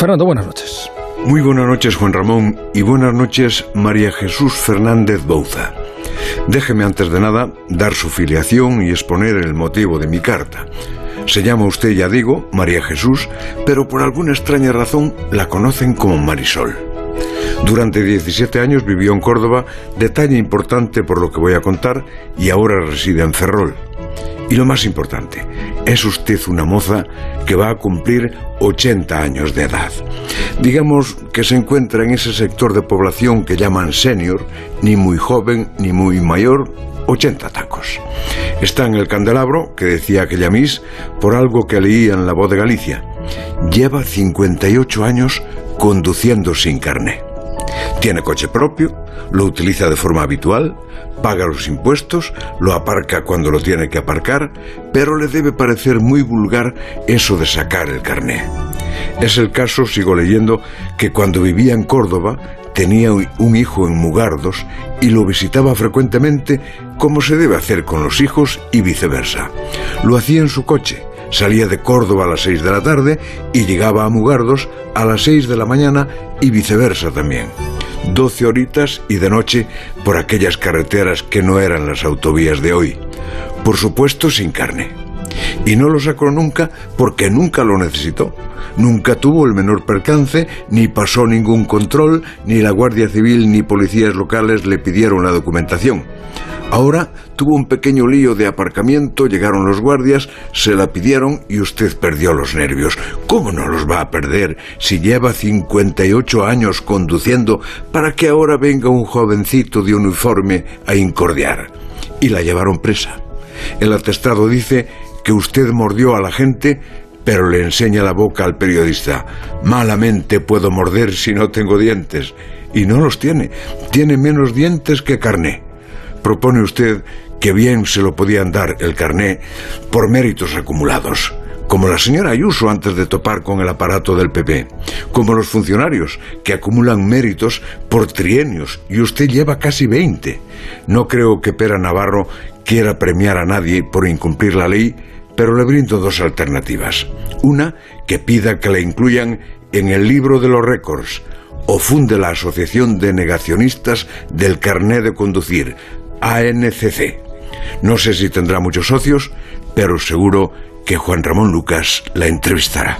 Fernando, buenas noches. Muy buenas noches, Juan Ramón, y buenas noches, María Jesús Fernández Bouza. Déjeme antes de nada dar su filiación y exponer el motivo de mi carta. Se llama usted, ya digo, María Jesús, pero por alguna extraña razón la conocen como Marisol. Durante 17 años vivió en Córdoba, detalle importante por lo que voy a contar, y ahora reside en Ferrol. Y lo más importante, es usted una moza que va a cumplir 80 años de edad. Digamos que se encuentra en ese sector de población que llaman senior, ni muy joven ni muy mayor, 80 tacos. Está en el candelabro, que decía aquella Miss, por algo que leía en La Voz de Galicia. Lleva 58 años conduciendo sin carné. Tiene coche propio, lo utiliza de forma habitual, paga los impuestos, lo aparca cuando lo tiene que aparcar, pero le debe parecer muy vulgar eso de sacar el carné. Es el caso, sigo leyendo, que cuando vivía en Córdoba tenía un hijo en Mugardos y lo visitaba frecuentemente como se debe hacer con los hijos y viceversa. Lo hacía en su coche, salía de Córdoba a las seis de la tarde y llegaba a Mugardos a las seis de la mañana y viceversa también. Doce horitas y de noche por aquellas carreteras que no eran las autovías de hoy. Por supuesto sin carne. Y no lo sacó nunca porque nunca lo necesitó. Nunca tuvo el menor percance, ni pasó ningún control, ni la Guardia Civil ni policías locales le pidieron la documentación. Ahora tuvo un pequeño lío de aparcamiento, llegaron los guardias, se la pidieron y usted perdió los nervios. ¿Cómo no los va a perder si lleva 58 años conduciendo para que ahora venga un jovencito de uniforme a incordiar? Y la llevaron presa. El atestado dice que usted mordió a la gente pero le enseña la boca al periodista. Malamente puedo morder si no tengo dientes. Y no los tiene. Tiene menos dientes que carné. Propone usted que bien se lo podían dar el carné por méritos acumulados, como la señora Ayuso antes de topar con el aparato del PP, como los funcionarios que acumulan méritos por trienios y usted lleva casi 20. No creo que Pera Navarro quiera premiar a nadie por incumplir la ley, pero le brindo dos alternativas. Una, que pida que la incluyan en el libro de los récords o funde la Asociación de Negacionistas del Carné de Conducir, ANCC. No sé si tendrá muchos socios, pero seguro que Juan Ramón Lucas la entrevistará.